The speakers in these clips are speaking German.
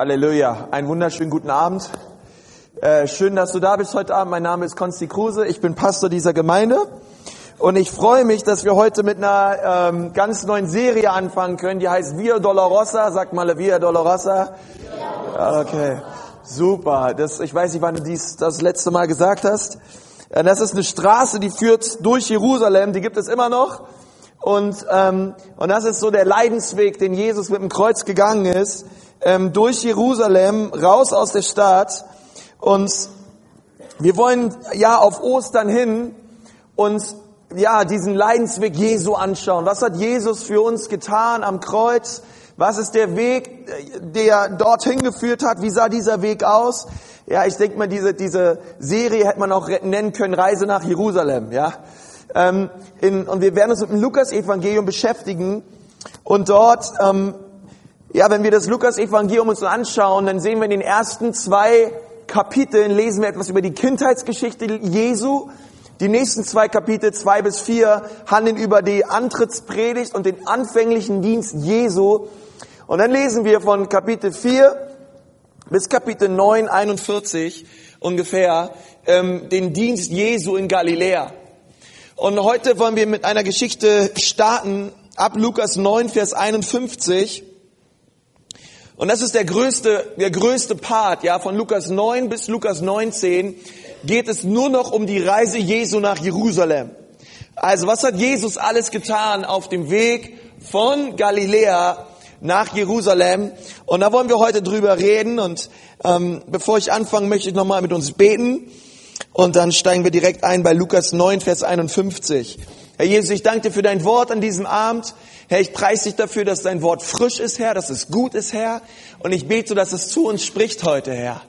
Halleluja. Einen wunderschönen guten Abend. Äh, schön, dass du da bist heute Abend. Mein Name ist Konsti Kruse. Ich bin Pastor dieser Gemeinde. Und ich freue mich, dass wir heute mit einer ähm, ganz neuen Serie anfangen können. Die heißt Via Dolorosa. Sag mal Via Dolorosa. Okay. Super. Das, ich weiß nicht, wann du dies das letzte Mal gesagt hast. Äh, das ist eine Straße, die führt durch Jerusalem. Die gibt es immer noch. Und, ähm, und das ist so der Leidensweg, den Jesus mit dem Kreuz gegangen ist ähm, durch Jerusalem, raus aus der Stadt. Und wir wollen ja auf Ostern hin und ja diesen Leidensweg Jesu anschauen. Was hat Jesus für uns getan am Kreuz? Was ist der Weg, der dorthin geführt hat? Wie sah dieser Weg aus? Ja, ich denke mal, diese, diese Serie hätte man auch nennen können, Reise nach Jerusalem, ja. Ähm, in, und wir werden uns mit dem Lukas-Evangelium beschäftigen und dort ähm, ja, wenn wir das Lukas-Evangelium uns anschauen, dann sehen wir in den ersten zwei Kapiteln, lesen wir etwas über die Kindheitsgeschichte Jesu. Die nächsten zwei Kapitel, zwei bis vier, handeln über die Antrittspredigt und den anfänglichen Dienst Jesu. Und dann lesen wir von Kapitel 4 bis Kapitel 9, 41 ungefähr, ähm, den Dienst Jesu in Galiläa. Und heute wollen wir mit einer Geschichte starten, ab Lukas 9, Vers 51. Und das ist der größte, der größte Part, ja, von Lukas 9 bis Lukas 19 geht es nur noch um die Reise Jesu nach Jerusalem. Also was hat Jesus alles getan auf dem Weg von Galiläa nach Jerusalem? Und da wollen wir heute drüber reden. Und ähm, bevor ich anfange, möchte ich nochmal mit uns beten. Und dann steigen wir direkt ein bei Lukas 9, Vers 51. Herr Jesus, ich danke dir für dein Wort an diesem Abend. Herr, ich preise dich dafür, dass dein Wort frisch ist, Herr, dass es gut ist, Herr. Und ich bete, dass es zu uns spricht heute, Herr.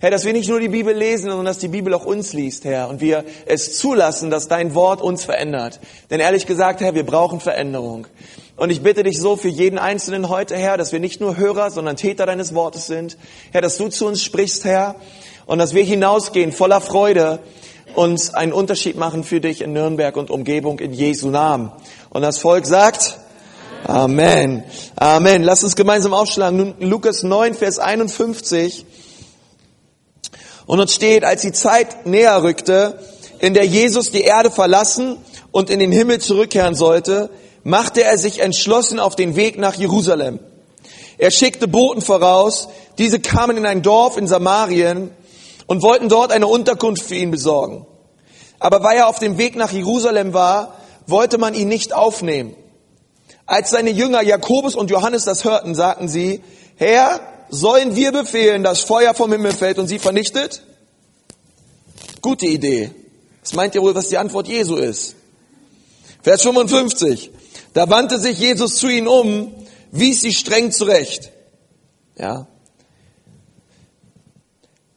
Herr, dass wir nicht nur die Bibel lesen, sondern dass die Bibel auch uns liest, Herr. Und wir es zulassen, dass dein Wort uns verändert. Denn ehrlich gesagt, Herr, wir brauchen Veränderung. Und ich bitte dich so für jeden Einzelnen heute, Herr, dass wir nicht nur Hörer, sondern Täter deines Wortes sind. Herr, dass du zu uns sprichst, Herr. Und dass wir hinausgehen voller Freude und einen Unterschied machen für dich in Nürnberg und Umgebung in Jesu Namen. Und das Volk sagt, Amen. Amen. Lass uns gemeinsam aufschlagen. Lukas 9, Vers 51. Und uns steht, als die Zeit näher rückte, in der Jesus die Erde verlassen und in den Himmel zurückkehren sollte, machte er sich entschlossen auf den Weg nach Jerusalem. Er schickte Boten voraus, diese kamen in ein Dorf in Samarien und wollten dort eine Unterkunft für ihn besorgen. Aber weil er auf dem Weg nach Jerusalem war, wollte man ihn nicht aufnehmen. Als seine Jünger Jakobus und Johannes das hörten, sagten sie, Herr, sollen wir befehlen, dass Feuer vom Himmel fällt und sie vernichtet? Gute Idee. Was meint ihr wohl, was die Antwort Jesu ist? Vers 55. Da wandte sich Jesus zu ihnen um, wies sie streng zurecht. Ja.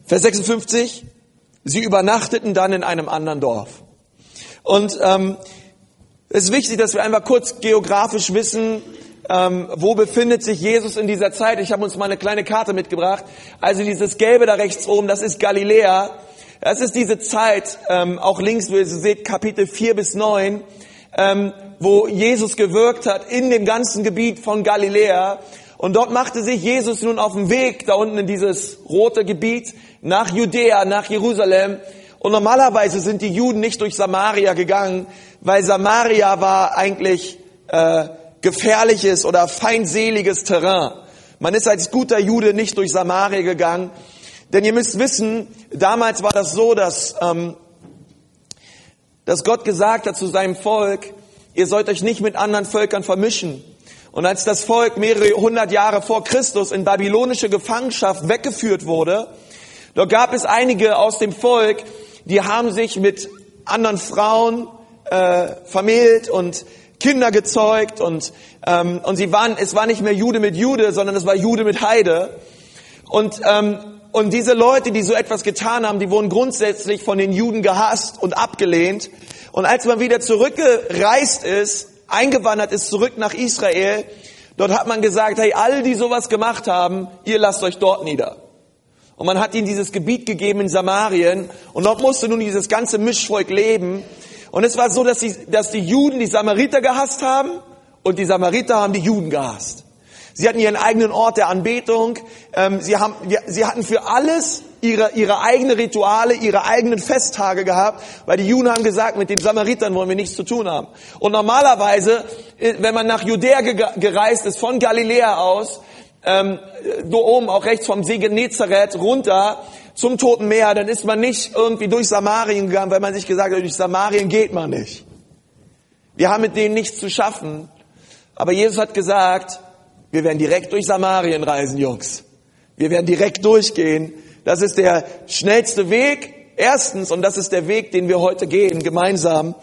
Vers 56. Sie übernachteten dann in einem anderen Dorf. Und ähm, es ist wichtig, dass wir einfach kurz geografisch wissen, ähm, wo befindet sich Jesus in dieser Zeit. Ich habe uns mal eine kleine Karte mitgebracht. Also dieses Gelbe da rechts oben, das ist Galiläa. Das ist diese Zeit, ähm, auch links, wo ihr seht, Kapitel 4 bis 9, ähm, wo Jesus gewirkt hat in dem ganzen Gebiet von Galiläa. Und dort machte sich Jesus nun auf den Weg, da unten in dieses rote Gebiet, nach Judäa, nach Jerusalem. Und normalerweise sind die Juden nicht durch Samaria gegangen, weil Samaria war eigentlich äh, gefährliches oder feindseliges Terrain. Man ist als guter Jude nicht durch Samaria gegangen, denn ihr müsst wissen, damals war das so, dass, ähm, dass Gott gesagt hat zu seinem Volk, ihr sollt euch nicht mit anderen Völkern vermischen. Und als das Volk mehrere hundert Jahre vor Christus in babylonische Gefangenschaft weggeführt wurde, dort gab es einige aus dem Volk, die haben sich mit anderen Frauen äh, vermählt und Kinder gezeugt und ähm, und sie waren es war nicht mehr Jude mit Jude, sondern es war Jude mit Heide und ähm, und diese Leute, die so etwas getan haben, die wurden grundsätzlich von den Juden gehasst und abgelehnt. Und als man wieder zurückgereist ist, eingewandert ist zurück nach Israel, dort hat man gesagt, hey, all die sowas gemacht haben, ihr lasst euch dort nieder. Und man hat ihnen dieses Gebiet gegeben in Samarien und dort musste nun dieses ganze Mischvolk leben. Und es war so, dass die, dass die Juden die Samariter gehasst haben und die Samariter haben die Juden gehasst. Sie hatten ihren eigenen Ort der Anbetung. Ähm, sie, haben, sie hatten für alles ihre, ihre eigene Rituale, ihre eigenen Festtage gehabt, weil die Juden haben gesagt, mit den Samaritern wollen wir nichts zu tun haben. Und normalerweise, äh, wenn man nach Judäa gereist ist, von Galiläa aus, ähm, da oben auch rechts vom See Genezareth runter zum Toten Meer, dann ist man nicht irgendwie durch Samarien gegangen, weil man sich gesagt hat, durch Samarien geht man nicht. Wir haben mit denen nichts zu schaffen. Aber Jesus hat gesagt, wir werden direkt durch Samarien reisen, Jungs. Wir werden direkt durchgehen. Das ist der schnellste Weg. Erstens, und das ist der Weg, den wir heute gehen, gemeinsam.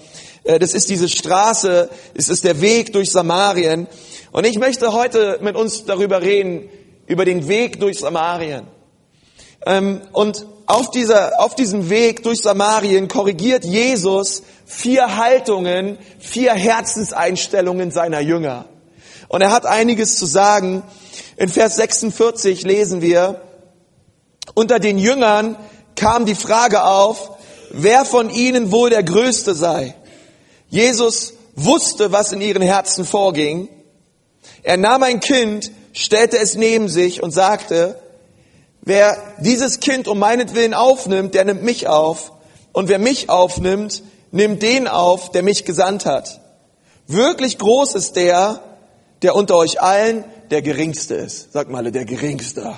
Äh, das ist diese Straße, es ist der Weg durch Samarien. Und ich möchte heute mit uns darüber reden, über den Weg durch Samarien. Ähm, und auf, dieser, auf diesem Weg durch Samarien korrigiert Jesus vier Haltungen, vier Herzenseinstellungen seiner Jünger. Und er hat einiges zu sagen. In Vers 46 lesen wir, unter den Jüngern kam die Frage auf, wer von ihnen wohl der Größte sei. Jesus wusste, was in ihren Herzen vorging. Er nahm ein Kind, stellte es neben sich und sagte, wer dieses Kind um meinetwillen aufnimmt, der nimmt mich auf. Und wer mich aufnimmt, nimmt den auf, der mich gesandt hat. Wirklich groß ist der, der unter euch allen der Geringste ist. Sag mal, der Geringste.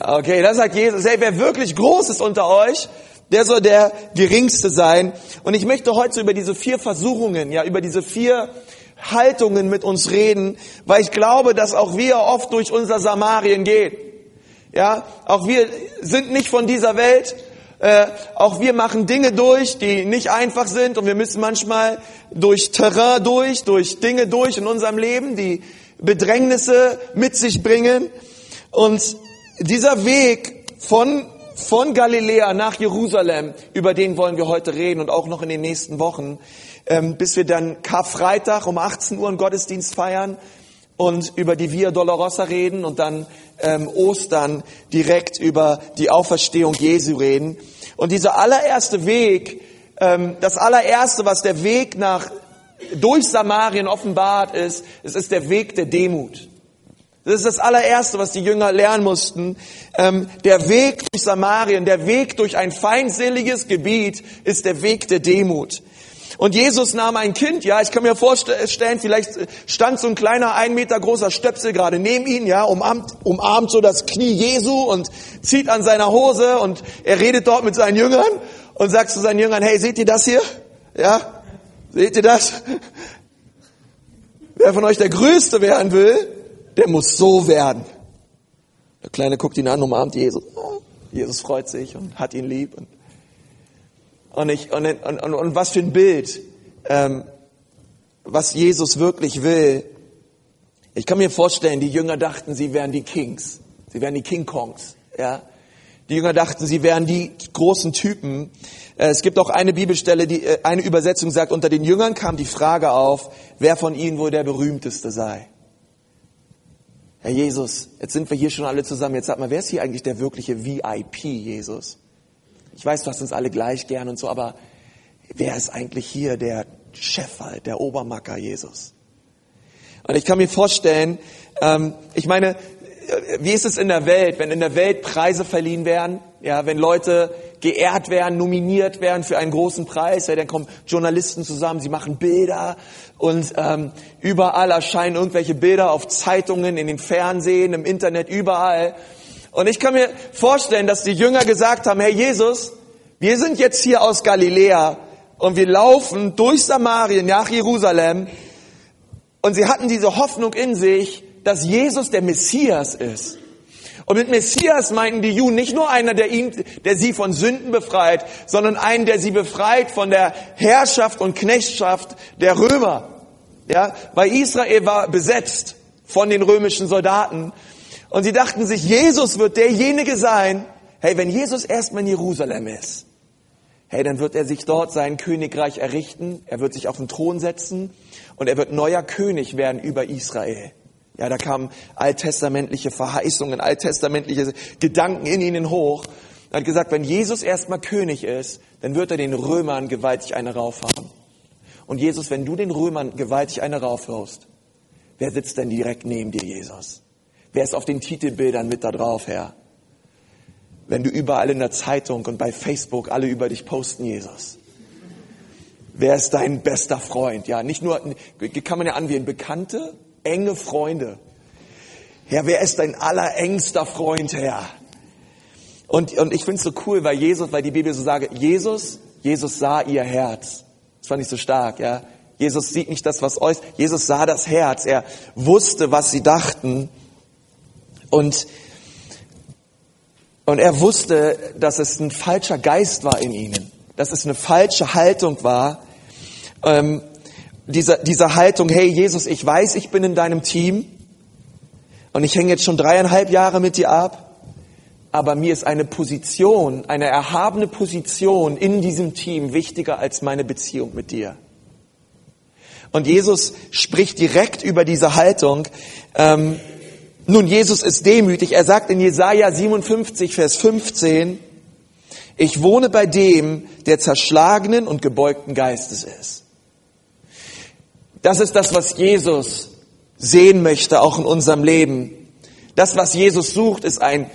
Okay, das sagt Jesus. Hey, wer wirklich groß ist unter euch, der soll der Geringste sein. Und ich möchte heute über diese vier Versuchungen, ja, über diese vier Haltungen mit uns reden, weil ich glaube, dass auch wir oft durch unser Samarien gehen. Ja, auch wir sind nicht von dieser Welt. Äh, auch wir machen Dinge durch, die nicht einfach sind und wir müssen manchmal durch Terrain durch, durch Dinge durch in unserem Leben, die Bedrängnisse mit sich bringen. Und dieser Weg von, von Galiläa nach Jerusalem, über den wollen wir heute reden und auch noch in den nächsten Wochen, ähm, bis wir dann Karfreitag um 18 Uhr einen Gottesdienst feiern und über die Via Dolorosa reden und dann ähm, Ostern direkt über die Auferstehung Jesu reden. Und dieser allererste Weg, ähm, das allererste, was der Weg nach durch Samarien offenbart ist, es ist der Weg der Demut. Das ist das allererste, was die Jünger lernen mussten. Ähm, der Weg durch Samarien, der Weg durch ein feindseliges Gebiet ist der Weg der Demut. Und Jesus nahm ein Kind, ja, ich kann mir vorstellen, vielleicht stand so ein kleiner, ein Meter großer Stöpsel gerade neben ihn, ja, umarmt, umarmt so das Knie Jesu und zieht an seiner Hose und er redet dort mit seinen Jüngern und sagt zu seinen Jüngern, hey, seht ihr das hier? Ja, seht ihr das? Wer von euch der Größte werden will, der muss so werden. Der Kleine guckt ihn an, umarmt Jesus. Jesus freut sich und hat ihn lieb. Und und, ich, und, und, und, und was für ein Bild, ähm, was Jesus wirklich will. Ich kann mir vorstellen, die Jünger dachten, sie wären die Kings. Sie wären die King Kongs. Ja? Die Jünger dachten, sie wären die großen Typen. Äh, es gibt auch eine Bibelstelle, die äh, eine Übersetzung sagt, unter den Jüngern kam die Frage auf, wer von ihnen wohl der berühmteste sei. Herr Jesus, jetzt sind wir hier schon alle zusammen. Jetzt sag mal, wer ist hier eigentlich der wirkliche VIP, Jesus? Ich weiß, du hast uns alle gleich gern und so, aber wer ist eigentlich hier der Chef halt, der Obermacker Jesus? Und ich kann mir vorstellen, ähm, ich meine, wie ist es in der Welt, wenn in der Welt Preise verliehen werden, ja, wenn Leute geehrt werden, nominiert werden für einen großen Preis, ja, dann kommen Journalisten zusammen, sie machen Bilder und ähm, überall erscheinen irgendwelche Bilder auf Zeitungen, in den Fernsehen, im Internet, überall. Und ich kann mir vorstellen, dass die Jünger gesagt haben, Herr Jesus, wir sind jetzt hier aus Galiläa und wir laufen durch Samarien nach Jerusalem und sie hatten diese Hoffnung in sich, dass Jesus der Messias ist. Und mit Messias meinten die Juden nicht nur einer, der ihn, der sie von Sünden befreit, sondern einen, der sie befreit von der Herrschaft und Knechtschaft der Römer. Ja, weil Israel war besetzt von den römischen Soldaten und sie dachten sich, Jesus wird derjenige sein, hey, wenn Jesus erstmal in Jerusalem ist, hey, dann wird er sich dort sein Königreich errichten, er wird sich auf den Thron setzen und er wird neuer König werden über Israel. Ja, da kamen alttestamentliche Verheißungen, alttestamentliche Gedanken in ihnen hoch. Er hat gesagt, wenn Jesus erstmal König ist, dann wird er den Römern gewaltig eine raufhauen. Und Jesus, wenn du den Römern gewaltig eine raufhaust, Wer sitzt denn direkt neben dir, Jesus? Wer ist auf den Titelbildern mit da drauf, Herr? Wenn du überall in der Zeitung und bei Facebook alle über dich posten, Jesus. Wer ist dein bester Freund? Ja, nicht nur, kann man ja anwählen, Bekannte, enge Freunde. Herr, wer ist dein allerengster Freund, Herr? Und, und ich finde es so cool, weil Jesus, weil die Bibel so sagt, Jesus, Jesus sah ihr Herz. Das fand ich so stark, ja. Jesus sieht nicht das, was äußert. Jesus sah das Herz. Er wusste, was sie dachten. Und, und er wusste, dass es ein falscher Geist war in ihnen. Dass es eine falsche Haltung war. Ähm, diese, diese Haltung, hey Jesus, ich weiß, ich bin in deinem Team. Und ich hänge jetzt schon dreieinhalb Jahre mit dir ab aber mir ist eine Position, eine erhabene Position in diesem Team wichtiger als meine Beziehung mit dir. Und Jesus spricht direkt über diese Haltung. Ähm, nun, Jesus ist demütig. Er sagt in Jesaja 57, Vers 15, ich wohne bei dem, der zerschlagenen und gebeugten Geistes ist. Das ist das, was Jesus sehen möchte, auch in unserem Leben. Das, was Jesus sucht, ist ein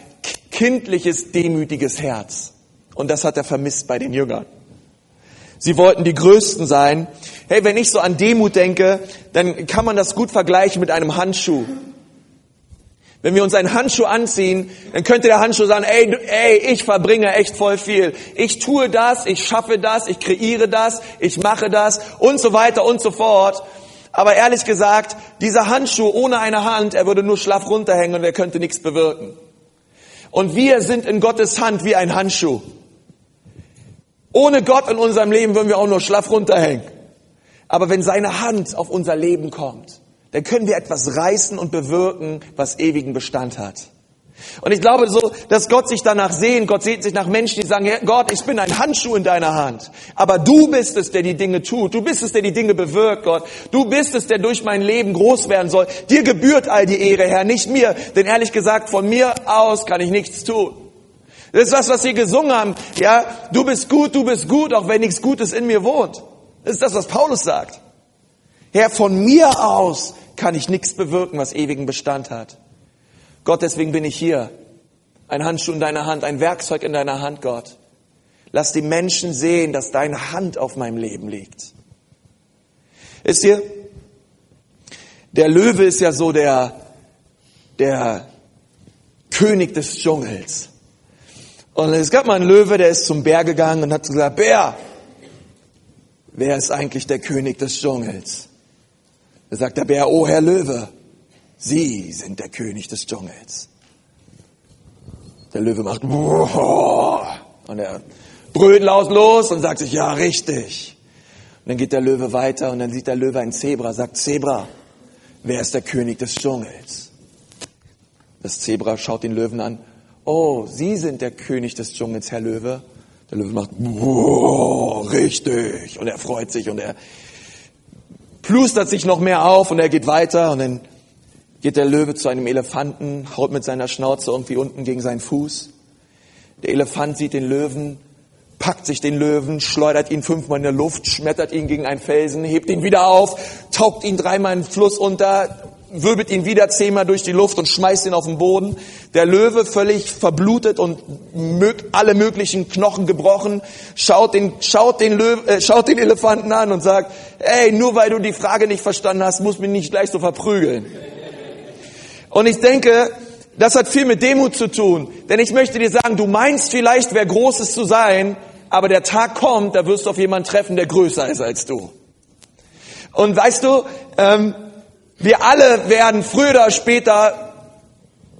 kindliches, demütiges Herz. Und das hat er vermisst bei den Jüngern. Sie wollten die Größten sein. Hey, wenn ich so an Demut denke, dann kann man das gut vergleichen mit einem Handschuh. Wenn wir uns einen Handschuh anziehen, dann könnte der Handschuh sagen, ey, ey, ich verbringe echt voll viel. Ich tue das, ich schaffe das, ich kreiere das, ich mache das und so weiter und so fort. Aber ehrlich gesagt, dieser Handschuh ohne eine Hand, er würde nur schlaff runterhängen und er könnte nichts bewirken. Und wir sind in Gottes Hand wie ein Handschuh. Ohne Gott in unserem Leben würden wir auch nur schlaff runterhängen. Aber wenn seine Hand auf unser Leben kommt, dann können wir etwas reißen und bewirken, was ewigen Bestand hat. Und ich glaube so, dass Gott sich danach sehen, Gott sehnt sich nach Menschen, die sagen, Gott, ich bin ein Handschuh in deiner Hand. Aber du bist es, der die Dinge tut. Du bist es, der die Dinge bewirkt, Gott. Du bist es, der durch mein Leben groß werden soll. Dir gebührt all die Ehre, Herr, nicht mir. Denn ehrlich gesagt, von mir aus kann ich nichts tun. Das ist was, was sie gesungen haben. Ja, du bist gut, du bist gut, auch wenn nichts Gutes in mir wohnt. Das ist das, was Paulus sagt. Herr, von mir aus kann ich nichts bewirken, was ewigen Bestand hat. Gott, deswegen bin ich hier. Ein Handschuh in deiner Hand, ein Werkzeug in deiner Hand, Gott. Lass die Menschen sehen, dass deine Hand auf meinem Leben liegt. Ist ihr? Der Löwe ist ja so der, der König des Dschungels. Und es gab mal einen Löwe, der ist zum Bär gegangen und hat gesagt, Bär, wer ist eigentlich der König des Dschungels? Da sagt der Bär, oh Herr Löwe, Sie sind der König des Dschungels. Der Löwe macht und er brüllt laut los und sagt sich, ja, richtig. Und dann geht der Löwe weiter und dann sieht der Löwe ein Zebra, sagt, Zebra, wer ist der König des Dschungels? Das Zebra schaut den Löwen an. Oh, Sie sind der König des Dschungels, Herr Löwe. Der Löwe macht, richtig. Und er freut sich und er plustert sich noch mehr auf und er geht weiter und dann geht der Löwe zu einem Elefanten, haut mit seiner Schnauze irgendwie unten gegen seinen Fuß. Der Elefant sieht den Löwen, packt sich den Löwen, schleudert ihn fünfmal in der Luft, schmettert ihn gegen einen Felsen, hebt ihn wieder auf, taucht ihn dreimal in den Fluss unter, wirbelt ihn wieder zehnmal durch die Luft und schmeißt ihn auf den Boden. Der Löwe völlig verblutet und alle möglichen Knochen gebrochen, schaut den, schaut den, Löwe, äh, schaut den Elefanten an und sagt, ey, nur weil du die Frage nicht verstanden hast, muss mich nicht gleich so verprügeln. Und ich denke, das hat viel mit Demut zu tun. Denn ich möchte dir sagen, du meinst vielleicht, wer Großes zu sein, aber der Tag kommt, da wirst du auf jemanden treffen, der größer ist als du. Und weißt du, ähm, wir alle werden früher oder später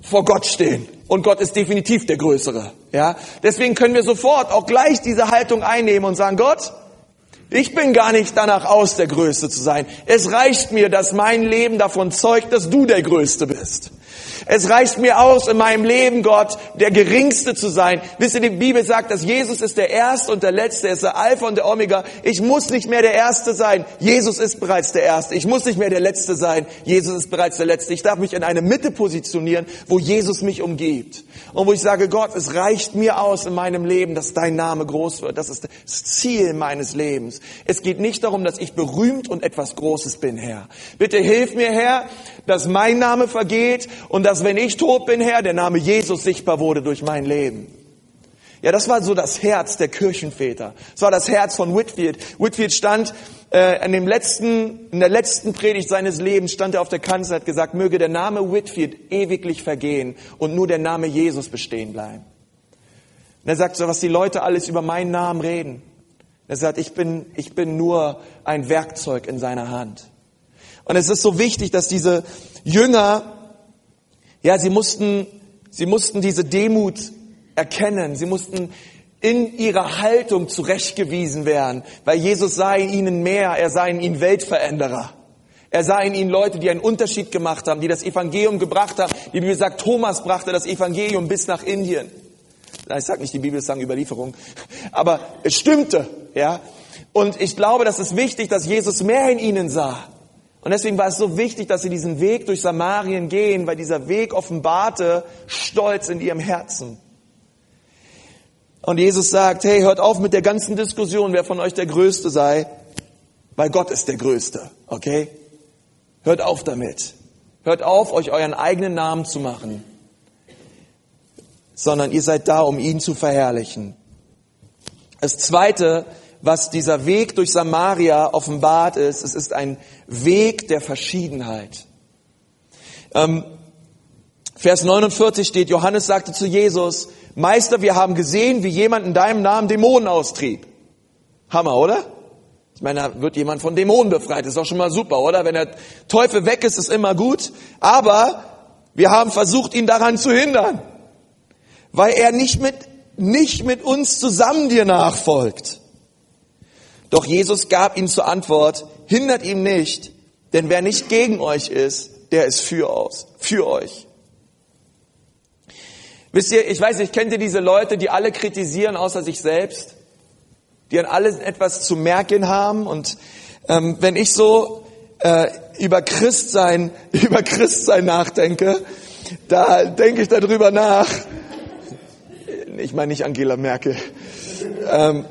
vor Gott stehen. Und Gott ist definitiv der Größere. Ja, deswegen können wir sofort auch gleich diese Haltung einnehmen und sagen, Gott, ich bin gar nicht danach aus, der Größte zu sein. Es reicht mir, dass mein Leben davon zeugt, dass du der Größte bist. Es reicht mir aus, in meinem Leben, Gott, der Geringste zu sein. Wisst ihr, die Bibel sagt, dass Jesus ist der Erste und der Letzte, er ist der Alpha und der Omega. Ich muss nicht mehr der Erste sein. Jesus ist bereits der Erste. Ich muss nicht mehr der Letzte sein. Jesus ist bereits der Letzte. Ich darf mich in eine Mitte positionieren, wo Jesus mich umgibt. Und wo ich sage, Gott, es reicht mir aus in meinem Leben, dass dein Name groß wird. Das ist das Ziel meines Lebens. Lebens. Es geht nicht darum, dass ich berühmt und etwas Großes bin, Herr. Bitte hilf mir, Herr, dass mein Name vergeht und dass, wenn ich tot bin, Herr, der Name Jesus sichtbar wurde durch mein Leben. Ja, das war so das Herz der Kirchenväter. Das war das Herz von Whitfield. Whitfield stand äh, in, dem letzten, in der letzten Predigt seines Lebens, stand er auf der Kanzel und hat gesagt, möge der Name Whitfield ewiglich vergehen und nur der Name Jesus bestehen bleiben. Und er sagt so, was die Leute alles über meinen Namen reden. Er sagt, ich bin, ich bin nur ein Werkzeug in seiner Hand. Und es ist so wichtig, dass diese Jünger, ja, sie mussten, sie mussten diese Demut erkennen. Sie mussten in ihrer Haltung zurechtgewiesen werden, weil Jesus in ihnen mehr, er sah in ihnen Weltveränderer. Er sah in ihnen Leute, die einen Unterschied gemacht haben, die das Evangelium gebracht haben. Die Bibel sagt, Thomas brachte das Evangelium bis nach Indien. Ich sage nicht, die Bibel sagen Überlieferung, aber es stimmte, ja. Und ich glaube, das ist wichtig, dass Jesus mehr in ihnen sah. Und deswegen war es so wichtig, dass sie diesen Weg durch Samarien gehen, weil dieser Weg offenbarte Stolz in ihrem Herzen. Und Jesus sagt, hey, hört auf mit der ganzen Diskussion, wer von euch der Größte sei, weil Gott ist der Größte, okay? Hört auf damit. Hört auf, euch euren eigenen Namen zu machen, sondern ihr seid da, um ihn zu verherrlichen. Das Zweite, was dieser Weg durch Samaria offenbart ist, es ist ein Weg der Verschiedenheit. Ähm, Vers 49 steht, Johannes sagte zu Jesus, Meister, wir haben gesehen, wie jemand in deinem Namen Dämonen austrieb. Hammer, oder? Ich meine, da wird jemand von Dämonen befreit. Das ist doch schon mal super, oder? Wenn der Teufel weg ist, ist immer gut. Aber wir haben versucht, ihn daran zu hindern. Weil er nicht mit, nicht mit uns zusammen dir nachfolgt. Doch Jesus gab ihm zur Antwort, hindert ihm nicht, denn wer nicht gegen euch ist, der ist für, aus, für euch. Wisst ihr, ich weiß nicht, kennt ihr diese Leute, die alle kritisieren außer sich selbst? Die an alles etwas zu merken haben und ähm, wenn ich so äh, über Christsein, über Christsein nachdenke, da denke ich darüber nach. Ich meine nicht Angela Merkel. Ähm,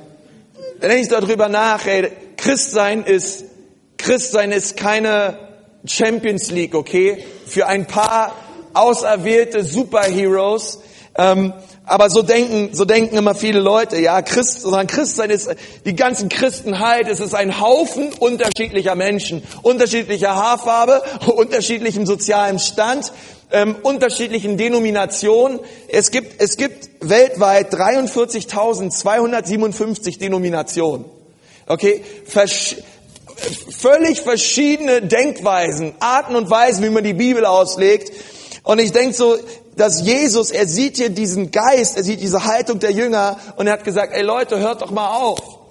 da denke ich darüber nach, ey, Christsein ist, Christsein ist keine Champions League, okay? Für ein paar auserwählte Superheroes, ähm, aber so denken, so denken immer viele Leute, ja, Christ, sondern Christsein ist, die ganzen Christenheit, es ist ein Haufen unterschiedlicher Menschen, unterschiedlicher Haarfarbe, unterschiedlichem sozialen Stand, ähm, unterschiedlichen Denominationen. Es gibt, es gibt weltweit 43.257 Denominationen. Okay? Versch völlig verschiedene Denkweisen, Arten und Weisen, wie man die Bibel auslegt. Und ich denke so, dass Jesus, er sieht hier diesen Geist, er sieht diese Haltung der Jünger und er hat gesagt, ey Leute, hört doch mal auf.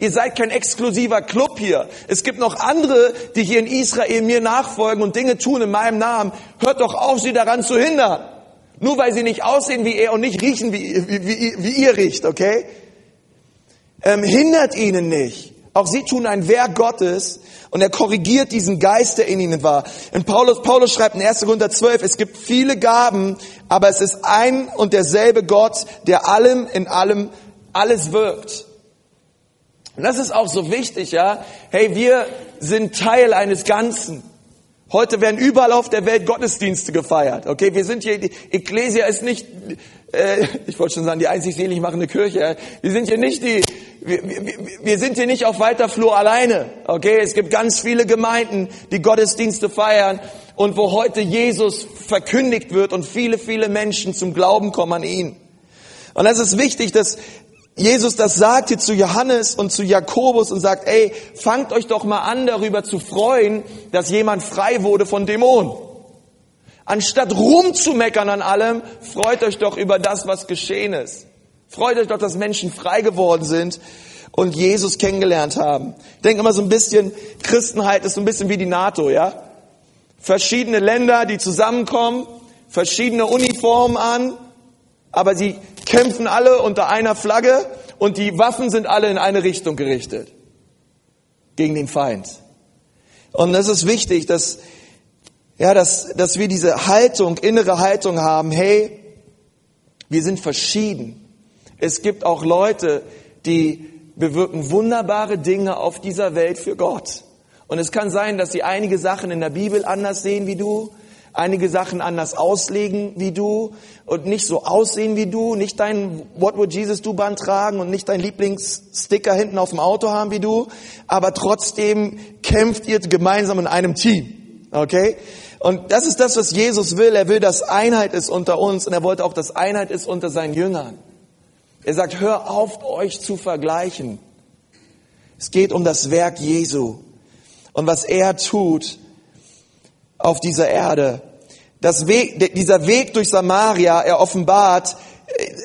Ihr seid kein exklusiver Club hier. Es gibt noch andere, die hier in Israel mir nachfolgen und Dinge tun in meinem Namen. Hört doch auf, sie daran zu hindern. Nur weil sie nicht aussehen wie er und nicht riechen wie, wie, wie, wie ihr riecht, okay? Ähm, hindert ihnen nicht. Auch sie tun ein Werk Gottes und er korrigiert diesen Geist, der in ihnen war. Und Paulus, Paulus schreibt in 1. Korinther 12, es gibt viele Gaben, aber es ist ein und derselbe Gott, der allem in allem alles wirkt. Und das ist auch so wichtig, ja. Hey, wir sind Teil eines Ganzen. Heute werden überall auf der Welt Gottesdienste gefeiert. Okay, wir sind hier, die Ecclesia ist nicht, äh, ich wollte schon sagen, die einzig selig machende Kirche. Wir sind hier nicht die, wir, wir, wir sind hier nicht auf weiter Flur alleine. Okay, es gibt ganz viele Gemeinden, die Gottesdienste feiern und wo heute Jesus verkündigt wird und viele, viele Menschen zum Glauben kommen an ihn. Und das ist wichtig, dass Jesus das sagt hier zu Johannes und zu Jakobus und sagt, ey, fangt euch doch mal an, darüber zu freuen, dass jemand frei wurde von Dämonen. Anstatt rumzumeckern an allem, freut euch doch über das, was geschehen ist. Freut euch doch, dass Menschen frei geworden sind und Jesus kennengelernt haben. Ich denke immer so ein bisschen, Christenheit ist so ein bisschen wie die NATO, ja? Verschiedene Länder, die zusammenkommen, verschiedene Uniformen an, aber sie kämpfen alle unter einer Flagge und die Waffen sind alle in eine Richtung gerichtet. Gegen den Feind. Und es ist wichtig, dass, ja, dass, dass wir diese Haltung, innere Haltung haben, hey, wir sind verschieden. Es gibt auch Leute, die bewirken wunderbare Dinge auf dieser Welt für Gott. Und es kann sein, dass sie einige Sachen in der Bibel anders sehen wie du, einige Sachen anders auslegen wie du und nicht so aussehen wie du, nicht dein What would Jesus do Band tragen und nicht dein Lieblingssticker hinten auf dem Auto haben wie du, aber trotzdem kämpft ihr gemeinsam in einem Team. Okay? Und das ist das, was Jesus will. Er will, dass Einheit ist unter uns und er wollte auch, dass Einheit ist unter seinen Jüngern. Er sagt, hör auf, euch zu vergleichen. Es geht um das Werk Jesu und was er tut auf dieser Erde. Weg, dieser Weg durch Samaria, er offenbart,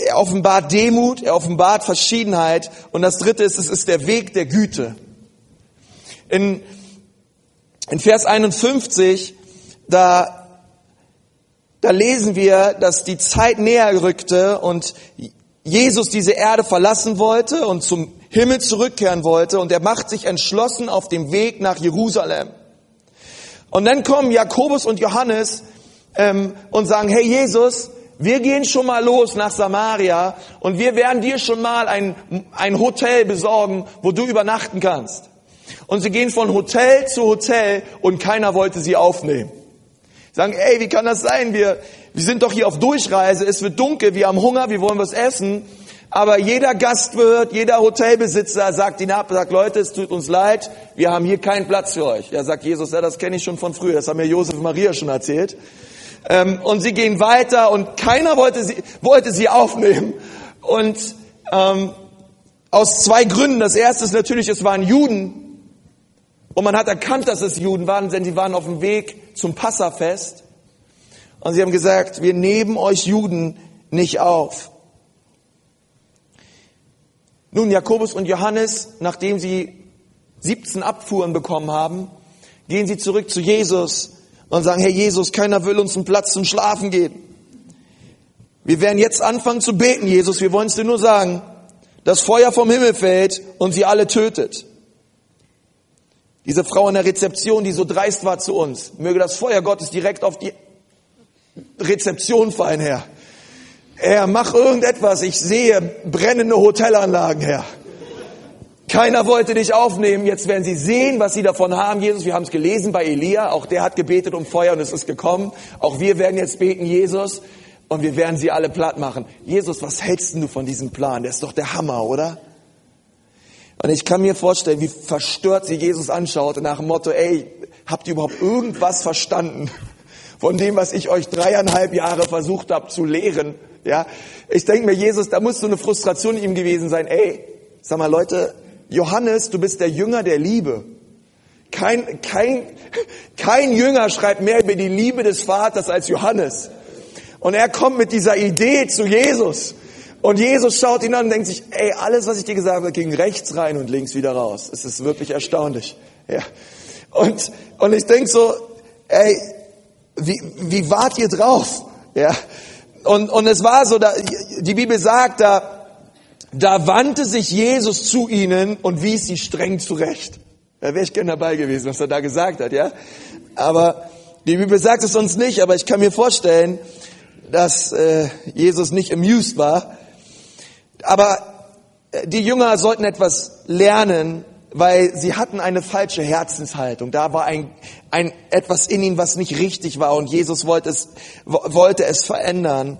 er offenbart Demut, er offenbart Verschiedenheit. Und das dritte ist, es ist der Weg der Güte. In, in Vers 51, da, da lesen wir, dass die Zeit näher rückte und Jesus diese Erde verlassen wollte und zum Himmel zurückkehren wollte und er macht sich entschlossen auf dem Weg nach Jerusalem. Und dann kommen Jakobus und Johannes ähm, und sagen, hey Jesus, wir gehen schon mal los nach Samaria und wir werden dir schon mal ein, ein Hotel besorgen, wo du übernachten kannst. Und sie gehen von Hotel zu Hotel und keiner wollte sie aufnehmen. Sagen, ey, wie kann das sein? Wir, wir sind doch hier auf Durchreise, es wird dunkel, wir haben Hunger, wir wollen was essen. Aber jeder Gastwirt, jeder Hotelbesitzer sagt ihnen ab, sagt, Leute, es tut uns leid, wir haben hier keinen Platz für euch. Ja, sagt Jesus, ja, das kenne ich schon von früher, das haben mir Josef Maria schon erzählt. Ähm, und sie gehen weiter und keiner wollte sie, wollte sie aufnehmen. Und ähm, aus zwei Gründen. Das erste ist natürlich, es waren Juden. Und man hat erkannt, dass es Juden waren, denn sie waren auf dem Weg zum Passafest. Und sie haben gesagt, wir nehmen euch Juden nicht auf. Nun, Jakobus und Johannes, nachdem sie 17 Abfuhren bekommen haben, gehen sie zurück zu Jesus und sagen, Herr Jesus, keiner will uns einen Platz zum Schlafen geben. Wir werden jetzt anfangen zu beten, Jesus, wir wollen es dir nur sagen, dass Feuer vom Himmel fällt und sie alle tötet. Diese Frau in der Rezeption, die so dreist war zu uns, möge das Feuer Gottes direkt auf die Rezeption fallen, Herr. Herr, mach irgendetwas. Ich sehe brennende Hotelanlagen, Herr. Keiner wollte dich aufnehmen. Jetzt werden sie sehen, was sie davon haben. Jesus, wir haben es gelesen bei Elia. Auch der hat gebetet um Feuer und es ist gekommen. Auch wir werden jetzt beten, Jesus. Und wir werden sie alle platt machen. Jesus, was hältst du von diesem Plan? Der ist doch der Hammer, oder? Und ich kann mir vorstellen, wie verstört sie Jesus anschaut nach dem Motto, ey, habt ihr überhaupt irgendwas verstanden von dem, was ich euch dreieinhalb Jahre versucht habe zu lehren? Ja, ich denke mir, Jesus, da muss so eine Frustration in ihm gewesen sein. Ey, sag mal, Leute, Johannes, du bist der Jünger der Liebe. Kein, kein, kein Jünger schreibt mehr über die Liebe des Vaters als Johannes. Und er kommt mit dieser Idee zu Jesus. Und Jesus schaut ihn an und denkt sich, ey, alles, was ich dir gesagt habe, ging rechts rein und links wieder raus. Es ist wirklich erstaunlich. Ja. Und, und ich denke so, ey, wie, wie wart ihr drauf? Ja. Und, und es war so, da, die Bibel sagt, da, da wandte sich Jesus zu ihnen und wies sie streng zurecht. Da wäre ich gern dabei gewesen, was er da gesagt hat, ja. Aber die Bibel sagt es uns nicht, aber ich kann mir vorstellen, dass äh, Jesus nicht amused war. Aber äh, die Jünger sollten etwas lernen weil sie hatten eine falsche Herzenshaltung. Da war ein, ein etwas in ihnen, was nicht richtig war und Jesus wollte es, wollte es verändern.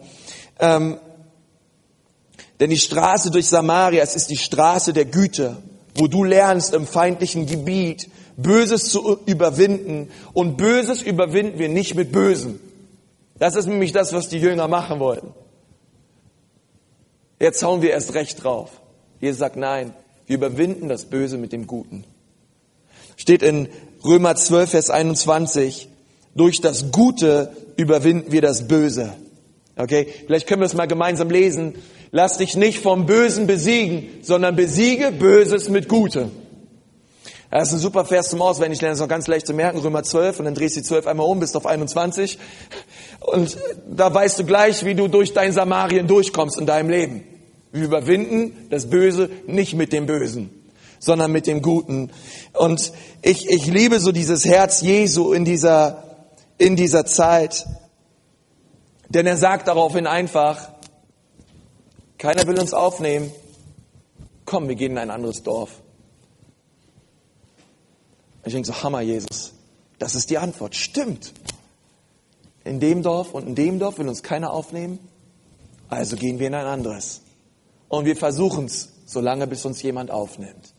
Ähm, denn die Straße durch Samaria, es ist die Straße der Güte, wo du lernst im feindlichen Gebiet Böses zu überwinden. Und Böses überwinden wir nicht mit Bösen. Das ist nämlich das, was die Jünger machen wollten. Jetzt hauen wir erst recht drauf. Jesus sagt, nein, wir überwinden das Böse mit dem Guten. Steht in Römer 12, Vers 21, durch das Gute überwinden wir das Böse. Okay, vielleicht können wir es mal gemeinsam lesen. Lass dich nicht vom Bösen besiegen, sondern besiege Böses mit Gute. Das ist ein super Vers zum Auswendig lernen, ist noch ganz leicht zu merken, Römer 12, und dann drehst du die 12 einmal um, bist auf 21. Und da weißt du gleich, wie du durch dein Samarien durchkommst in deinem Leben. Wir überwinden das Böse nicht mit dem Bösen, sondern mit dem Guten. Und ich, ich liebe so dieses Herz Jesu in dieser, in dieser Zeit. Denn er sagt daraufhin einfach, keiner will uns aufnehmen. komm, wir gehen in ein anderes Dorf. Ich denke so, Hammer, Jesus. Das ist die Antwort. Stimmt. In dem Dorf und in dem Dorf will uns keiner aufnehmen. Also gehen wir in ein anderes. Und wir versuchen es, solange bis uns jemand aufnimmt.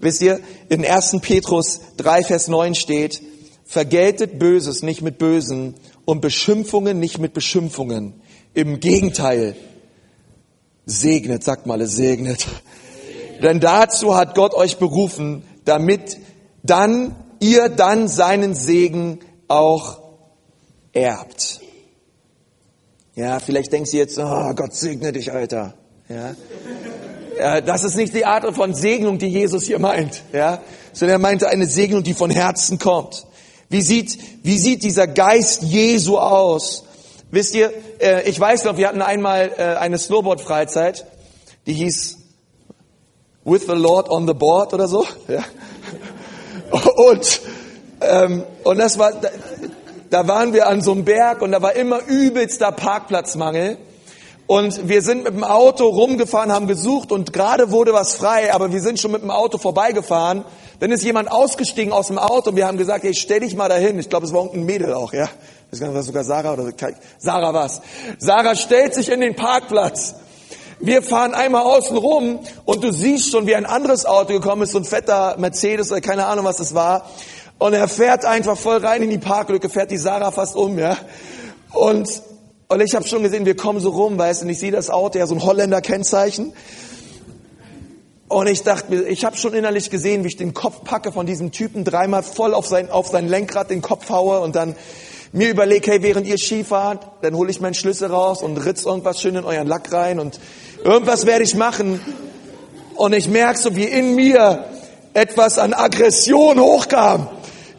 Wisst ihr, in 1. Petrus 3, Vers 9 steht, vergeltet Böses nicht mit Bösen und Beschimpfungen nicht mit Beschimpfungen. Im Gegenteil, segnet, sagt mal, es segnet. Denn dazu hat Gott euch berufen, damit dann ihr dann seinen Segen auch erbt. Ja, vielleicht denkst du jetzt, oh, Gott segne dich, Alter. Ja. ja. Das ist nicht die Art von Segnung, die Jesus hier meint, ja, sondern er meinte eine Segnung, die von Herzen kommt. Wie sieht, wie sieht dieser Geist Jesu aus? Wisst ihr, äh, ich weiß noch, wir hatten einmal äh, eine Snowboard-Freizeit, die hieß With the Lord on the Board oder so. Ja. Und, ähm, und das war, da, waren wir an so einem Berg und da war immer übelster Parkplatzmangel. Und wir sind mit dem Auto rumgefahren, haben gesucht und gerade wurde was frei, aber wir sind schon mit dem Auto vorbeigefahren. Dann ist jemand ausgestiegen aus dem Auto und wir haben gesagt, hey, stell dich mal dahin. Ich glaube, es war irgendein Mädel auch, ja. Das war sogar Sarah oder Sarah was. Sarah stellt sich in den Parkplatz. Wir fahren einmal außen rum und du siehst schon, wie ein anderes Auto gekommen ist, so ein fetter Mercedes oder keine Ahnung, was das war. Und er fährt einfach voll rein in die Parklücke, fährt die Sarah fast um, ja. Und, und ich habe schon gesehen, wir kommen so rum, weißt du, und ich sehe das Auto, ja, so ein Holländer-Kennzeichen. Und ich dachte mir, ich habe schon innerlich gesehen, wie ich den Kopf packe von diesem Typen, dreimal voll auf sein, auf sein Lenkrad den Kopf haue und dann mir überlege, hey, während ihr Skifahrt, dann hole ich meinen Schlüssel raus und ritz irgendwas schön in euren Lack rein und irgendwas werde ich machen. Und ich merke so, wie in mir etwas an Aggression hochkam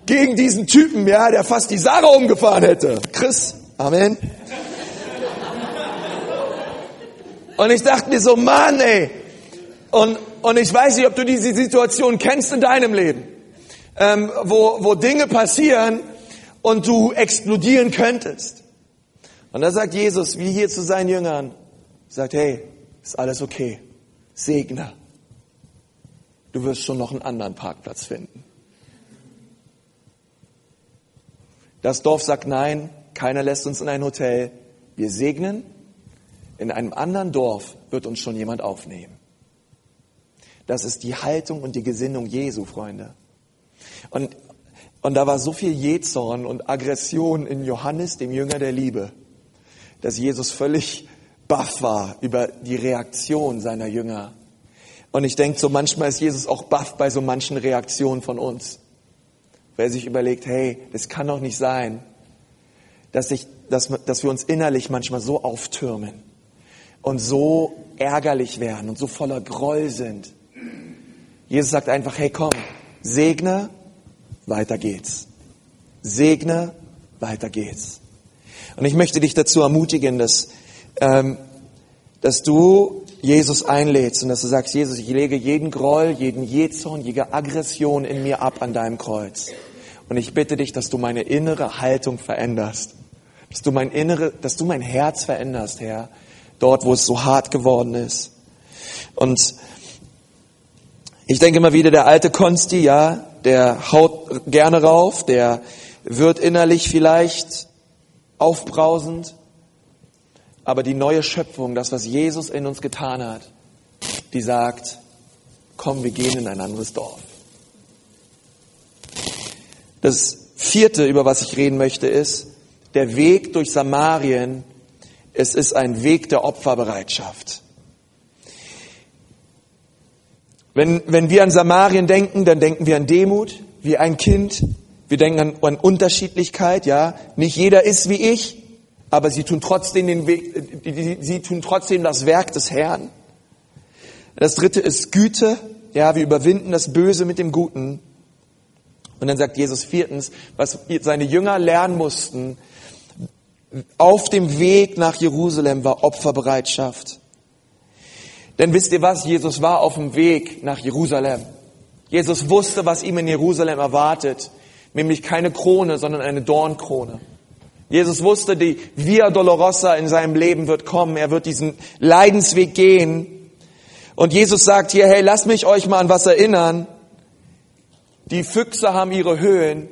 gegen diesen Typen, ja, der fast die Sarah umgefahren hätte. Chris, Amen. Und ich dachte mir so, Mann, ey. Und, und ich weiß nicht, ob du diese Situation kennst in deinem Leben, ähm, wo, wo Dinge passieren und du explodieren könntest. Und da sagt Jesus, wie hier zu seinen Jüngern, sagt, hey, ist alles okay. Segne. Du wirst schon noch einen anderen Parkplatz finden. Das Dorf sagt nein, keiner lässt uns in ein Hotel. Wir segnen. In einem anderen Dorf wird uns schon jemand aufnehmen. Das ist die Haltung und die Gesinnung Jesu, Freunde. Und, und da war so viel Jezorn und Aggression in Johannes, dem Jünger der Liebe, dass Jesus völlig baff war über die Reaktion seiner Jünger. Und ich denke, so manchmal ist Jesus auch baff bei so manchen Reaktionen von uns. Weil er sich überlegt, hey, das kann doch nicht sein, dass, ich, dass, dass wir uns innerlich manchmal so auftürmen und so ärgerlich werden und so voller Groll sind. Jesus sagt einfach, hey komm, segne, weiter geht's. Segne, weiter geht's. Und ich möchte dich dazu ermutigen, dass, ähm, dass du Jesus einlädst und dass du sagst, Jesus, ich lege jeden Groll, jeden Jezorn, jede Aggression in mir ab an deinem Kreuz. Und ich bitte dich, dass du meine innere Haltung veränderst. Dass du mein innere, dass du mein Herz veränderst, Herr. Dort, wo es so hart geworden ist. Und ich denke immer wieder, der alte Konsti, ja, der haut gerne rauf, der wird innerlich vielleicht aufbrausend, aber die neue Schöpfung, das, was Jesus in uns getan hat, die sagt, komm, wir gehen in ein anderes Dorf. Das vierte, über was ich reden möchte, ist, der Weg durch Samarien, es ist ein Weg der Opferbereitschaft. Wenn, wenn wir an Samarien denken, dann denken wir an Demut, wie ein Kind. Wir denken an, an Unterschiedlichkeit, ja. Nicht jeder ist wie ich, aber sie tun trotzdem den Weg, sie tun trotzdem das Werk des Herrn. Das dritte ist Güte. Ja, wir überwinden das Böse mit dem Guten. Und dann sagt Jesus viertens, was seine Jünger lernen mussten, auf dem Weg nach Jerusalem war Opferbereitschaft. Denn wisst ihr was? Jesus war auf dem Weg nach Jerusalem. Jesus wusste, was ihm in Jerusalem erwartet. Nämlich keine Krone, sondern eine Dornkrone. Jesus wusste, die Via Dolorosa in seinem Leben wird kommen. Er wird diesen Leidensweg gehen. Und Jesus sagt hier, hey, lass mich euch mal an was erinnern. Die Füchse haben ihre Höhen,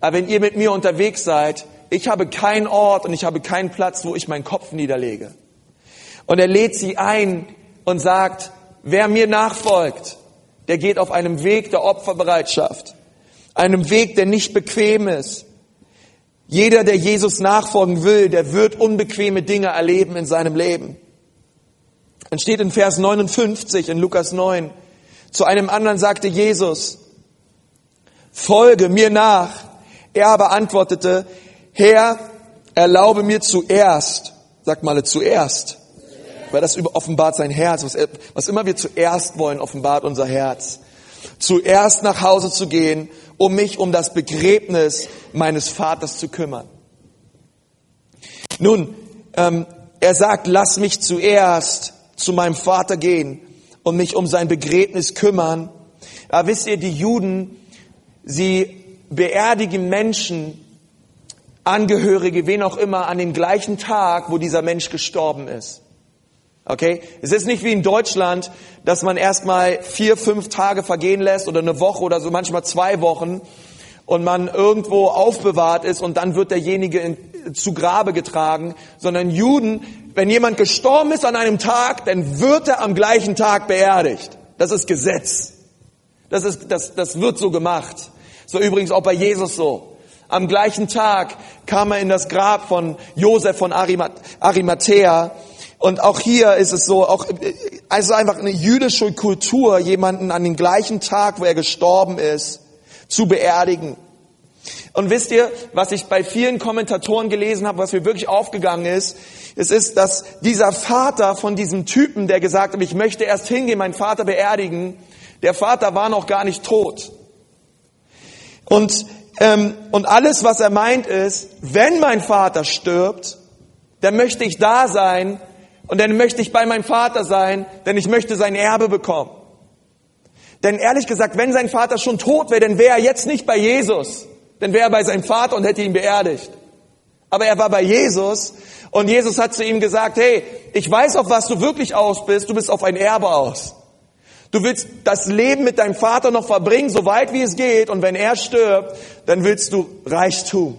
aber wenn ihr mit mir unterwegs seid, ich habe keinen Ort und ich habe keinen Platz, wo ich meinen Kopf niederlege. Und er lädt sie ein und sagt, wer mir nachfolgt, der geht auf einem Weg der Opferbereitschaft, einem Weg, der nicht bequem ist. Jeder, der Jesus nachfolgen will, der wird unbequeme Dinge erleben in seinem Leben. Dann steht in Vers 59 in Lukas 9, zu einem anderen sagte Jesus, folge mir nach. Er aber antwortete, Herr, erlaube mir zuerst, sag mal zuerst, weil das offenbart sein Herz, was, was immer wir zuerst wollen, offenbart unser Herz. Zuerst nach Hause zu gehen, um mich um das Begräbnis meines Vaters zu kümmern. Nun, ähm, er sagt, lass mich zuerst zu meinem Vater gehen und mich um sein Begräbnis kümmern. Aber wisst ihr, die Juden, sie beerdigen Menschen, Angehörige, wen auch immer, an dem gleichen Tag, wo dieser Mensch gestorben ist. Okay? Es ist nicht wie in Deutschland, dass man erstmal vier, fünf Tage vergehen lässt oder eine Woche oder so, manchmal zwei Wochen und man irgendwo aufbewahrt ist und dann wird derjenige in, zu Grabe getragen, sondern Juden, wenn jemand gestorben ist an einem Tag, dann wird er am gleichen Tag beerdigt. Das ist Gesetz. Das ist, das, das wird so gemacht. So übrigens auch bei Jesus so. Am gleichen Tag kam er in das Grab von Josef von Arimathea und auch hier ist es so, auch, also einfach eine jüdische Kultur, jemanden an dem gleichen Tag, wo er gestorben ist, zu beerdigen. Und wisst ihr, was ich bei vielen Kommentatoren gelesen habe, was mir wirklich aufgegangen ist, es ist, dass dieser Vater von diesem Typen, der gesagt hat, ich möchte erst hingehen, meinen Vater beerdigen, der Vater war noch gar nicht tot. Und, ähm, und alles, was er meint, ist, wenn mein Vater stirbt, dann möchte ich da sein, und dann möchte ich bei meinem Vater sein, denn ich möchte sein Erbe bekommen. Denn ehrlich gesagt, wenn sein Vater schon tot wäre, dann wäre er jetzt nicht bei Jesus. Dann wäre er bei seinem Vater und hätte ihn beerdigt. Aber er war bei Jesus und Jesus hat zu ihm gesagt, hey, ich weiß, auf was du wirklich aus bist. Du bist auf ein Erbe aus. Du willst das Leben mit deinem Vater noch verbringen, so weit wie es geht. Und wenn er stirbt, dann willst du Reichtum.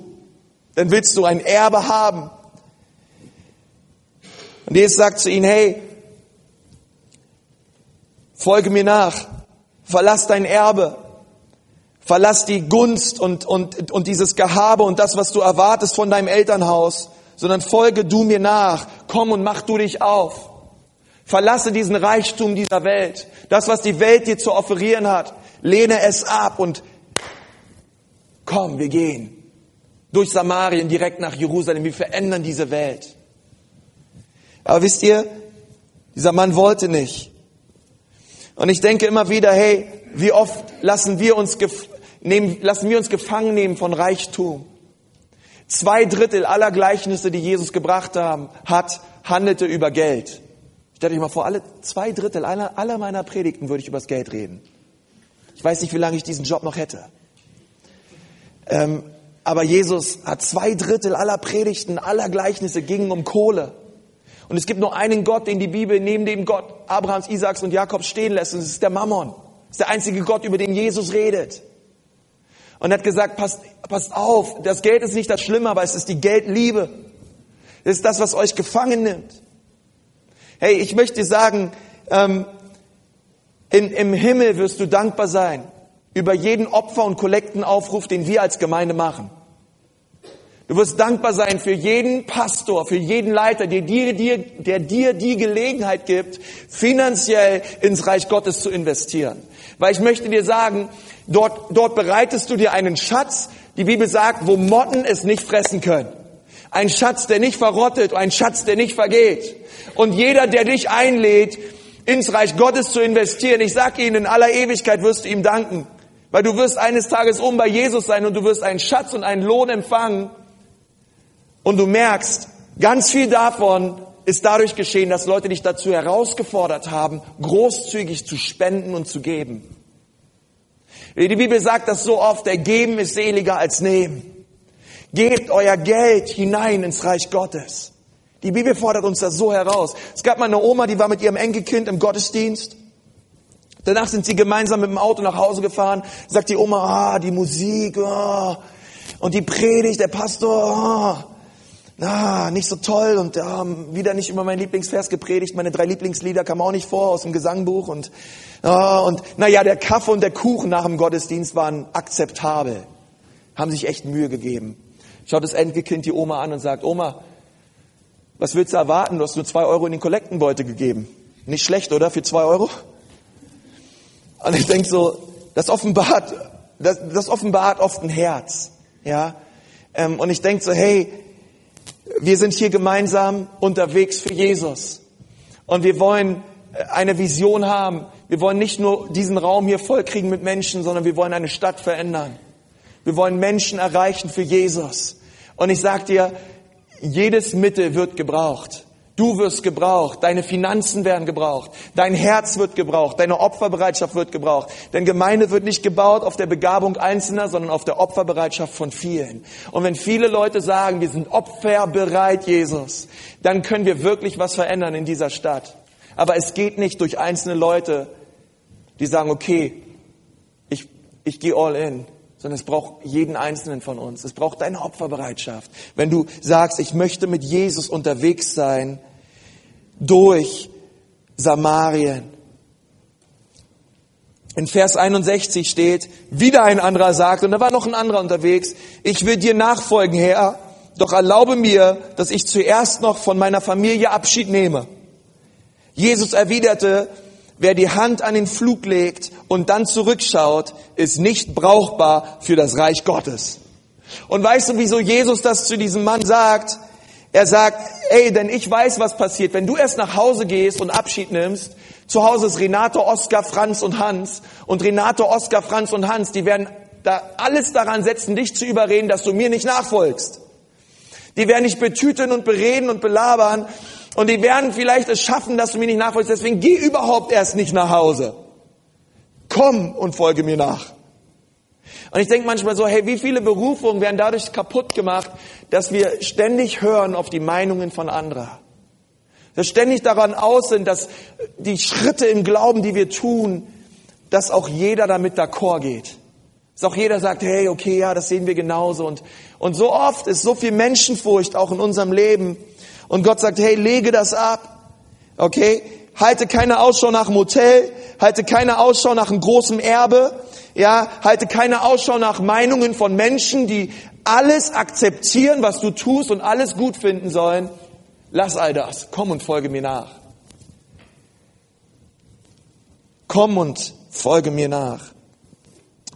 Dann willst du ein Erbe haben. Und Jesus sagt zu ihnen, hey, folge mir nach, verlass dein Erbe, verlass die Gunst und, und, und dieses Gehabe und das, was du erwartest von deinem Elternhaus, sondern folge du mir nach, komm und mach du dich auf. Verlasse diesen Reichtum dieser Welt, das, was die Welt dir zu offerieren hat, lehne es ab und komm, wir gehen durch Samarien direkt nach Jerusalem, wir verändern diese Welt. Aber wisst ihr, dieser Mann wollte nicht. Und ich denke immer wieder, hey, wie oft lassen wir uns, nehmen, lassen wir uns gefangen nehmen von Reichtum? Zwei Drittel aller Gleichnisse, die Jesus gebracht haben, hat, handelte über Geld. Stellt euch mal vor, alle zwei Drittel aller, aller meiner Predigten würde ich über das Geld reden. Ich weiß nicht, wie lange ich diesen Job noch hätte. Ähm, aber Jesus hat zwei Drittel aller Predigten, aller Gleichnisse gingen um Kohle. Und es gibt nur einen Gott, den die Bibel neben dem Gott Abrahams, Isaaks und Jakobs stehen lässt. Und es ist der Mammon. Das ist der einzige Gott, über den Jesus redet. Und er hat gesagt, passt, passt auf, das Geld ist nicht das Schlimme, aber es ist die Geldliebe. Es ist das, was euch gefangen nimmt. Hey, ich möchte sagen, ähm, in, im Himmel wirst du dankbar sein über jeden Opfer- und Kollektenaufruf, den wir als Gemeinde machen. Du wirst dankbar sein für jeden Pastor, für jeden Leiter, der dir, dir, der dir die Gelegenheit gibt, finanziell ins Reich Gottes zu investieren. Weil ich möchte dir sagen, dort, dort bereitest du dir einen Schatz, die Bibel sagt, wo Motten es nicht fressen können. Ein Schatz, der nicht verrottet, ein Schatz, der nicht vergeht. Und jeder, der dich einlädt, ins Reich Gottes zu investieren, ich sage Ihnen, in aller Ewigkeit wirst du ihm danken. Weil du wirst eines Tages oben bei Jesus sein und du wirst einen Schatz und einen Lohn empfangen, und du merkst, ganz viel davon ist dadurch geschehen, dass Leute dich dazu herausgefordert haben, großzügig zu spenden und zu geben. Die Bibel sagt das so oft, der Geben ist seliger als Nehmen. Gebt euer Geld hinein ins Reich Gottes. Die Bibel fordert uns das so heraus. Es gab mal eine Oma, die war mit ihrem Enkelkind im Gottesdienst Danach sind sie gemeinsam mit dem Auto nach Hause gefahren. Sagt die Oma, ah, die Musik, ah, und die Predigt, der Pastor, ah, ah nicht so toll und ja, wieder nicht über mein Lieblingsvers gepredigt. Meine drei Lieblingslieder kamen auch nicht vor aus dem Gesangbuch und ah, und naja, der Kaffee und der Kuchen nach dem Gottesdienst waren akzeptabel, haben sich echt Mühe gegeben. Schaut das Enkelkind die Oma an und sagt, Oma, was willst du erwarten? Du hast nur zwei Euro in den Kollektenbeute gegeben. Nicht schlecht, oder? Für zwei Euro? Und ich denke so, das offenbart, das, das offenbart oft ein Herz. Ja? Ähm, und ich denke so, hey, wir sind hier gemeinsam unterwegs für Jesus. Und wir wollen äh, eine Vision haben. Wir wollen nicht nur diesen Raum hier vollkriegen mit Menschen, sondern wir wollen eine Stadt verändern. Wir wollen Menschen erreichen für Jesus. Und ich sag dir, jedes Mittel wird gebraucht. Du wirst gebraucht, deine Finanzen werden gebraucht, dein Herz wird gebraucht, deine Opferbereitschaft wird gebraucht. Denn Gemeinde wird nicht gebaut auf der Begabung Einzelner, sondern auf der Opferbereitschaft von vielen. Und wenn viele Leute sagen, wir sind opferbereit, Jesus, dann können wir wirklich was verändern in dieser Stadt. Aber es geht nicht durch einzelne Leute, die sagen, okay, ich, ich gehe all in sondern es braucht jeden Einzelnen von uns. Es braucht deine Opferbereitschaft. Wenn du sagst, ich möchte mit Jesus unterwegs sein durch Samarien. In Vers 61 steht, wieder ein anderer sagt, und da war noch ein anderer unterwegs, ich will dir nachfolgen, Herr, doch erlaube mir, dass ich zuerst noch von meiner Familie Abschied nehme. Jesus erwiderte, Wer die Hand an den Flug legt und dann zurückschaut, ist nicht brauchbar für das Reich Gottes. Und weißt du, wieso Jesus das zu diesem Mann sagt? Er sagt, ey, denn ich weiß, was passiert. Wenn du erst nach Hause gehst und Abschied nimmst, zu Hause ist Renato, Oskar, Franz und Hans. Und Renato, Oskar, Franz und Hans, die werden da alles daran setzen, dich zu überreden, dass du mir nicht nachfolgst. Die werden dich betüten und bereden und belabern, und die werden vielleicht es schaffen, dass du mir nicht nachfolgst. Deswegen geh überhaupt erst nicht nach Hause. Komm und folge mir nach. Und ich denke manchmal so, hey, wie viele Berufungen werden dadurch kaputt gemacht, dass wir ständig hören auf die Meinungen von anderen. Dass ständig daran aus sind, dass die Schritte im Glauben, die wir tun, dass auch jeder damit d'accord geht. Dass auch jeder sagt, hey, okay, ja, das sehen wir genauso. Und, und so oft ist so viel Menschenfurcht auch in unserem Leben, und Gott sagt, hey, lege das ab. Okay? Halte keine Ausschau nach einem Hotel, halte keine Ausschau nach einem großen Erbe, ja, halte keine Ausschau nach Meinungen von Menschen, die alles akzeptieren, was du tust und alles gut finden sollen. Lass all das. Komm und folge mir nach. Komm und folge mir nach.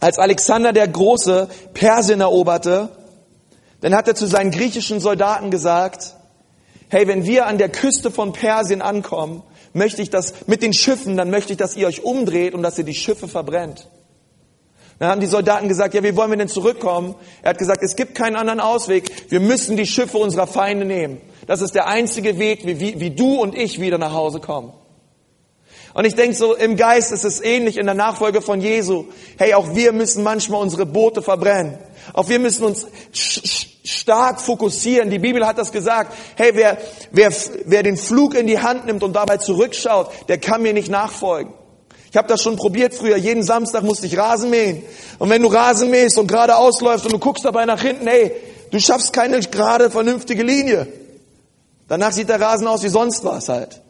Als Alexander der Große Persien eroberte, dann hat er zu seinen griechischen Soldaten gesagt, hey, wenn wir an der Küste von Persien ankommen, möchte ich das mit den Schiffen, dann möchte ich, dass ihr euch umdreht und dass ihr die Schiffe verbrennt. Dann haben die Soldaten gesagt, ja, wie wollen wir denn zurückkommen? Er hat gesagt, es gibt keinen anderen Ausweg. Wir müssen die Schiffe unserer Feinde nehmen. Das ist der einzige Weg, wie, wie, wie du und ich wieder nach Hause kommen. Und ich denke so, im Geist ist es ähnlich in der Nachfolge von Jesu. Hey, auch wir müssen manchmal unsere Boote verbrennen. Auch wir müssen uns stark fokussieren. Die Bibel hat das gesagt. Hey, wer, wer, wer den Flug in die Hand nimmt und dabei zurückschaut, der kann mir nicht nachfolgen. Ich habe das schon probiert früher. Jeden Samstag musste ich Rasen mähen. Und wenn du Rasen mähst und gerade ausläufst und du guckst dabei nach hinten, hey, du schaffst keine gerade vernünftige Linie. Danach sieht der Rasen aus wie sonst was halt.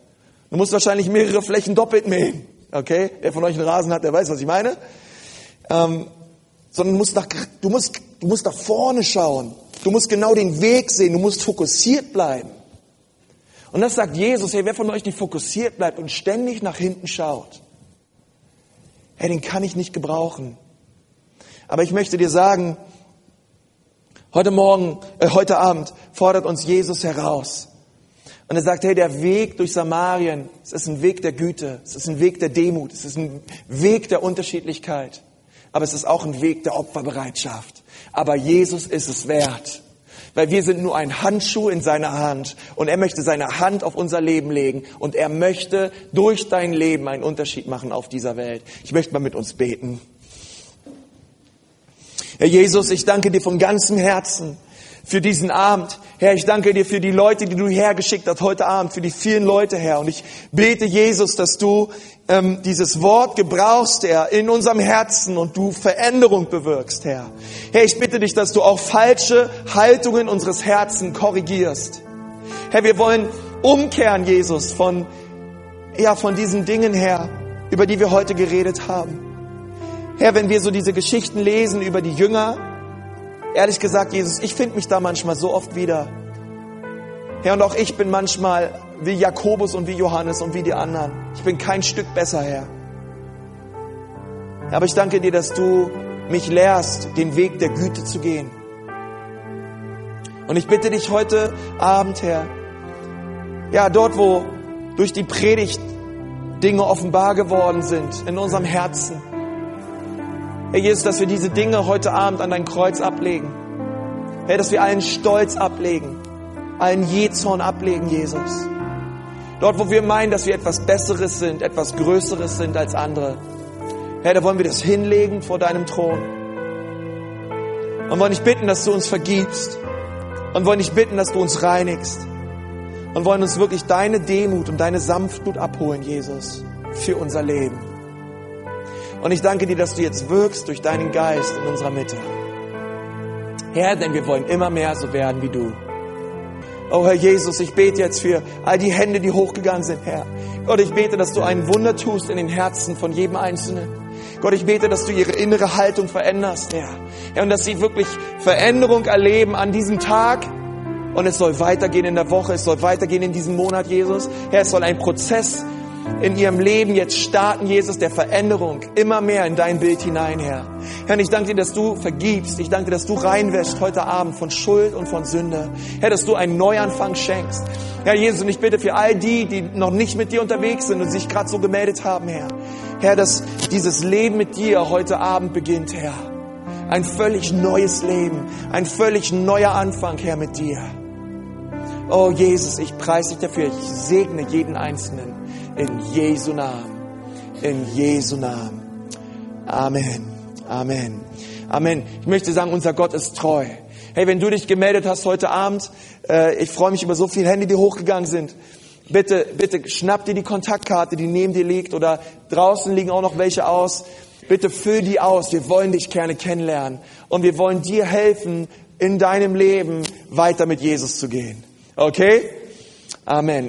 Du musst wahrscheinlich mehrere Flächen doppelt mähen. Okay? Wer von euch einen Rasen hat, der weiß, was ich meine. Ähm, sondern du musst, nach, du, musst, du musst nach vorne schauen. Du musst genau den Weg sehen. Du musst fokussiert bleiben. Und das sagt Jesus, hey, wer von euch nicht fokussiert bleibt und ständig nach hinten schaut, hey, den kann ich nicht gebrauchen. Aber ich möchte dir sagen, heute Morgen, äh, heute Abend fordert uns Jesus heraus. Und er sagt, hey, der Weg durch Samarien, es ist ein Weg der Güte, es ist ein Weg der Demut, es ist ein Weg der Unterschiedlichkeit aber es ist auch ein Weg der Opferbereitschaft. Aber Jesus ist es wert. Weil wir sind nur ein Handschuh in seiner Hand und er möchte seine Hand auf unser Leben legen und er möchte durch dein Leben einen Unterschied machen auf dieser Welt. Ich möchte mal mit uns beten. Herr Jesus, ich danke dir von ganzem Herzen für diesen Abend. Herr, ich danke dir für die Leute, die du hergeschickt hast heute Abend, für die vielen Leute, Herr. Und ich bete, Jesus, dass du ähm, dieses Wort gebrauchst, Herr, in unserem Herzen und du Veränderung bewirkst, Herr. Herr, ich bitte dich, dass du auch falsche Haltungen unseres Herzens korrigierst. Herr, wir wollen umkehren, Jesus, von, ja, von diesen Dingen her, über die wir heute geredet haben. Herr, wenn wir so diese Geschichten lesen über die Jünger, ehrlich gesagt, Jesus, ich finde mich da manchmal so oft wieder. Herr, und auch ich bin manchmal wie Jakobus und wie Johannes und wie die anderen. Ich bin kein Stück besser, Herr. Aber ich danke dir, dass du mich lehrst, den Weg der Güte zu gehen. Und ich bitte dich heute Abend, Herr, ja, dort, wo durch die Predigt Dinge offenbar geworden sind in unserem Herzen. Herr Jesus, dass wir diese Dinge heute Abend an dein Kreuz ablegen. Herr, dass wir allen Stolz ablegen, allen Jezorn ablegen, Jesus. Dort, wo wir meinen, dass wir etwas Besseres sind, etwas Größeres sind als andere. Herr, da wollen wir das hinlegen vor deinem Thron. Und wollen dich bitten, dass du uns vergibst. Und wollen dich bitten, dass du uns reinigst und wollen uns wirklich deine Demut und deine Sanftmut abholen, Jesus, für unser Leben. Und ich danke dir, dass du jetzt wirkst durch deinen Geist in unserer Mitte. Herr, denn wir wollen immer mehr so werden wie du. Oh Herr Jesus, ich bete jetzt für all die Hände, die hochgegangen sind, Herr. Gott, ich bete, dass du ein Wunder tust in den Herzen von jedem Einzelnen. Gott, ich bete, dass du ihre innere Haltung veränderst, Herr. Ja, und dass sie wirklich Veränderung erleben an diesem Tag, und es soll weitergehen in der Woche, es soll weitergehen in diesem Monat, Jesus. Herr, es soll ein Prozess in ihrem Leben jetzt starten, Jesus, der Veränderung, immer mehr in dein Bild hinein, Herr. Herr, ich danke dir, dass du vergibst. Ich danke dir, dass du reinwäschst heute Abend von Schuld und von Sünde. Herr, dass du einen Neuanfang schenkst. Herr Jesus, und ich bitte für all die, die noch nicht mit dir unterwegs sind und sich gerade so gemeldet haben, Herr. Herr, dass dieses Leben mit dir heute Abend beginnt, Herr. Ein völlig neues Leben, ein völlig neuer Anfang, Herr, mit dir. Oh Jesus, ich preise dich dafür. Ich segne jeden Einzelnen in Jesu Namen. In Jesu Namen. Amen. Amen. Amen. Ich möchte sagen, unser Gott ist treu. Hey, wenn du dich gemeldet hast heute Abend, äh, ich freue mich über so viele Hände, die hochgegangen sind. Bitte, bitte schnapp dir die Kontaktkarte, die neben dir liegt oder draußen liegen auch noch welche aus. Bitte füll die aus. Wir wollen dich gerne kennenlernen und wir wollen dir helfen, in deinem Leben weiter mit Jesus zu gehen. Okay? Amen.